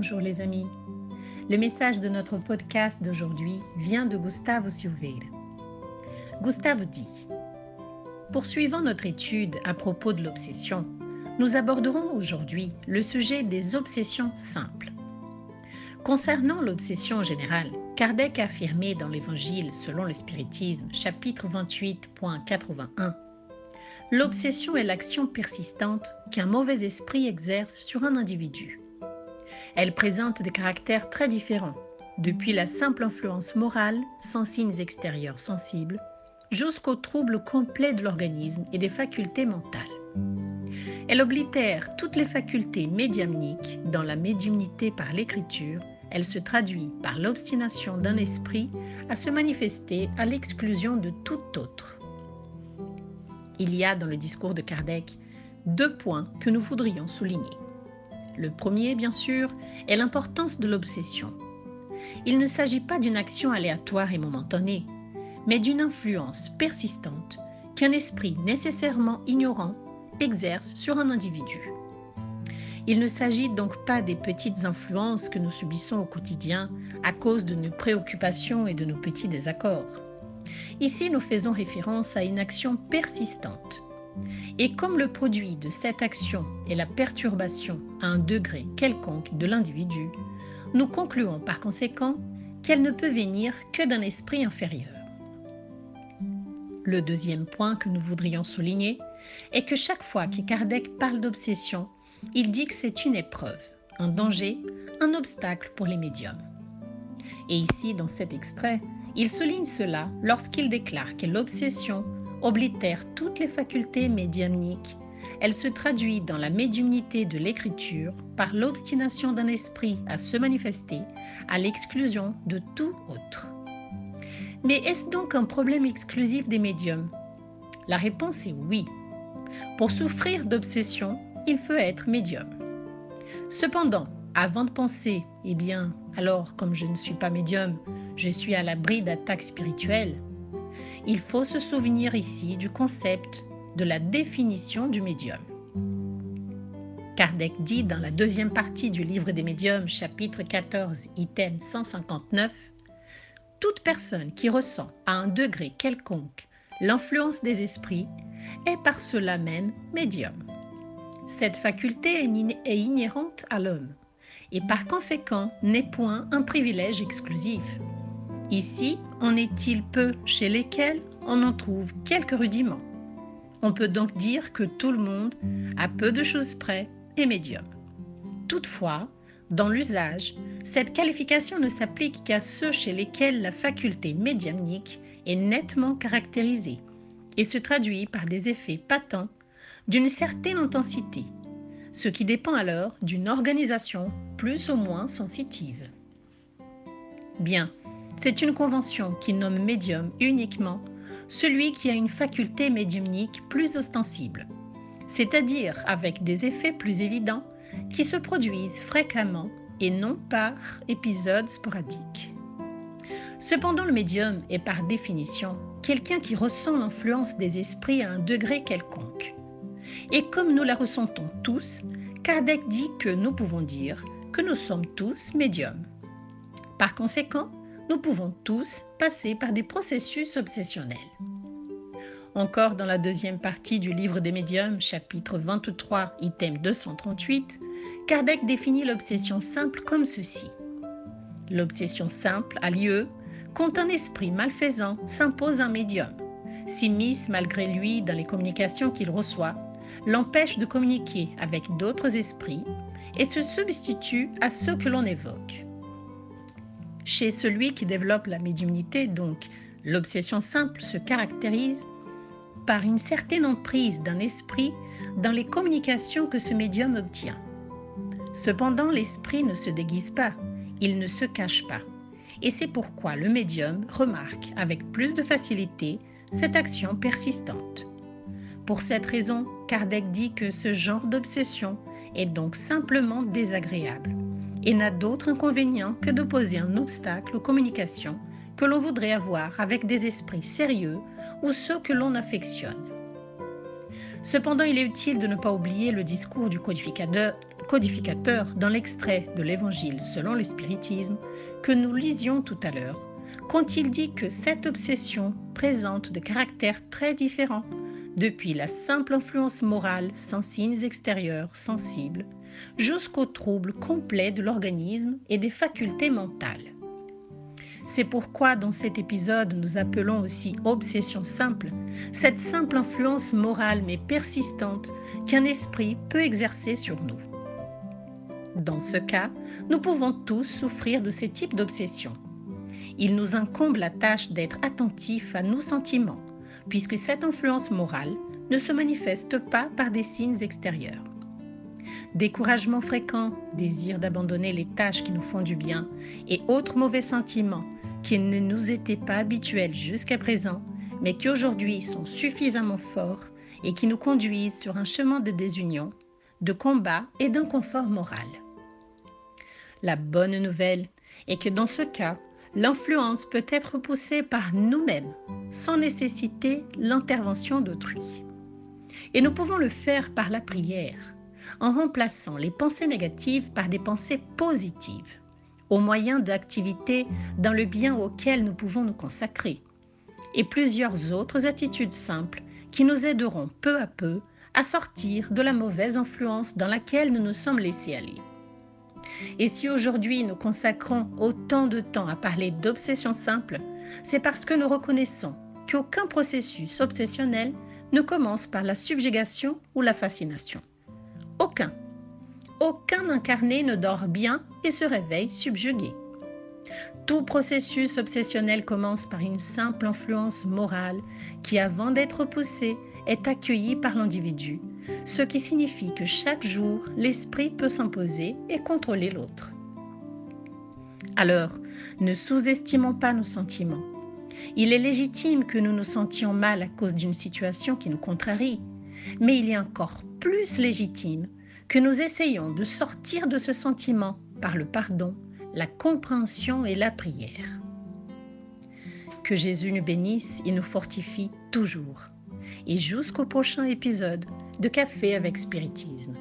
bonjour les amis. Le message de notre podcast d'aujourd'hui vient de Gustavo Silveira. Gustavo dit Poursuivant notre étude à propos de l'obsession, nous aborderons aujourd'hui le sujet des obsessions simples. Concernant l'obsession générale, Kardec a affirmé dans l'Évangile selon le spiritisme, chapitre 28.81 L'obsession est l'action persistante qu'un mauvais esprit exerce sur un individu. Elle présente des caractères très différents, depuis la simple influence morale, sans signes extérieurs sensibles, jusqu'au trouble complet de l'organisme et des facultés mentales. Elle oblitère toutes les facultés médiumniques dans la médiumnité par l'écriture. Elle se traduit par l'obstination d'un esprit à se manifester à l'exclusion de tout autre. Il y a dans le discours de Kardec deux points que nous voudrions souligner. Le premier, bien sûr, est l'importance de l'obsession. Il ne s'agit pas d'une action aléatoire et momentanée, mais d'une influence persistante qu'un esprit nécessairement ignorant exerce sur un individu. Il ne s'agit donc pas des petites influences que nous subissons au quotidien à cause de nos préoccupations et de nos petits désaccords. Ici, nous faisons référence à une action persistante. Et comme le produit de cette action est la perturbation à un degré quelconque de l'individu, nous concluons par conséquent qu'elle ne peut venir que d'un esprit inférieur. Le deuxième point que nous voudrions souligner est que chaque fois que Kardec parle d'obsession, il dit que c'est une épreuve, un danger, un obstacle pour les médiums. Et ici, dans cet extrait, il souligne cela lorsqu'il déclare que l'obsession oblitère toutes les facultés médiumniques. Elle se traduit dans la médiumnité de l'écriture par l'obstination d'un esprit à se manifester à l'exclusion de tout autre. Mais est-ce donc un problème exclusif des médiums? La réponse est oui. Pour souffrir d'obsession, il faut être médium. Cependant, avant de penser, eh bien, alors comme je ne suis pas médium, je suis à l'abri d'attaques spirituelles, il faut se souvenir ici du concept de la définition du médium. Kardec dit dans la deuxième partie du livre des médiums, chapitre 14, item 159, Toute personne qui ressent à un degré quelconque l'influence des esprits est par cela même médium. Cette faculté est inhérente à l'homme et par conséquent n'est point un privilège exclusif. Ici, en est-il peu chez lesquels on en trouve quelques rudiments. On peut donc dire que tout le monde, à peu de choses près, est médium. Toutefois, dans l'usage, cette qualification ne s'applique qu'à ceux chez lesquels la faculté médiumnique est nettement caractérisée et se traduit par des effets patents d'une certaine intensité, ce qui dépend alors d'une organisation plus ou moins sensitive. Bien, c'est une convention qui nomme médium uniquement celui qui a une faculté médiumnique plus ostensible, c'est-à-dire avec des effets plus évidents qui se produisent fréquemment et non par épisodes sporadiques. Cependant, le médium est par définition quelqu'un qui ressent l'influence des esprits à un degré quelconque. Et comme nous la ressentons tous, Kardec dit que nous pouvons dire que nous sommes tous médiums. Par conséquent, nous pouvons tous passer par des processus obsessionnels. Encore dans la deuxième partie du livre des médiums, chapitre 23, item 238, Kardec définit l'obsession simple comme ceci. L'obsession simple a lieu quand un esprit malfaisant s'impose un médium, s'immisce malgré lui dans les communications qu'il reçoit, l'empêche de communiquer avec d'autres esprits et se substitue à ceux que l'on évoque. Chez celui qui développe la médiumnité, donc, l'obsession simple se caractérise par une certaine emprise d'un esprit dans les communications que ce médium obtient. Cependant, l'esprit ne se déguise pas, il ne se cache pas. Et c'est pourquoi le médium remarque avec plus de facilité cette action persistante. Pour cette raison, Kardec dit que ce genre d'obsession est donc simplement désagréable et n'a d'autre inconvénient que d'opposer un obstacle aux communications que l'on voudrait avoir avec des esprits sérieux ou ceux que l'on affectionne. Cependant, il est utile de ne pas oublier le discours du codificateur, codificateur dans l'extrait de l'Évangile selon le spiritisme que nous lisions tout à l'heure, quand il dit que cette obsession présente de caractères très différents, depuis la simple influence morale sans signes extérieurs sensibles, jusqu'au trouble complet de l'organisme et des facultés mentales. C'est pourquoi dans cet épisode nous appelons aussi obsession simple, cette simple influence morale mais persistante qu'un esprit peut exercer sur nous. Dans ce cas, nous pouvons tous souffrir de ces types d'obsession. Il nous incombe la tâche d'être attentifs à nos sentiments, puisque cette influence morale ne se manifeste pas par des signes extérieurs. Découragement fréquent, désir d'abandonner les tâches qui nous font du bien et autres mauvais sentiments qui ne nous étaient pas habituels jusqu'à présent, mais qui aujourd'hui sont suffisamment forts et qui nous conduisent sur un chemin de désunion, de combat et d'inconfort moral. La bonne nouvelle est que dans ce cas, l'influence peut être poussée par nous-mêmes, sans nécessiter l'intervention d'autrui. Et nous pouvons le faire par la prière, en remplaçant les pensées négatives par des pensées positives au moyen d'activités dans le bien auquel nous pouvons nous consacrer, et plusieurs autres attitudes simples qui nous aideront peu à peu à sortir de la mauvaise influence dans laquelle nous nous sommes laissés aller. Et si aujourd'hui nous consacrons autant de temps à parler d'obsession simple, c'est parce que nous reconnaissons qu'aucun processus obsessionnel ne commence par la subjugation ou la fascination. Aucun aucun incarné ne dort bien et se réveille subjugué. Tout processus obsessionnel commence par une simple influence morale qui, avant d'être poussée, est accueillie par l'individu, ce qui signifie que chaque jour, l'esprit peut s'imposer et contrôler l'autre. Alors, ne sous-estimons pas nos sentiments. Il est légitime que nous nous sentions mal à cause d'une situation qui nous contrarie, mais il est encore plus légitime que nous essayons de sortir de ce sentiment par le pardon, la compréhension et la prière. Que Jésus nous bénisse et nous fortifie toujours. Et jusqu'au prochain épisode de Café avec Spiritisme.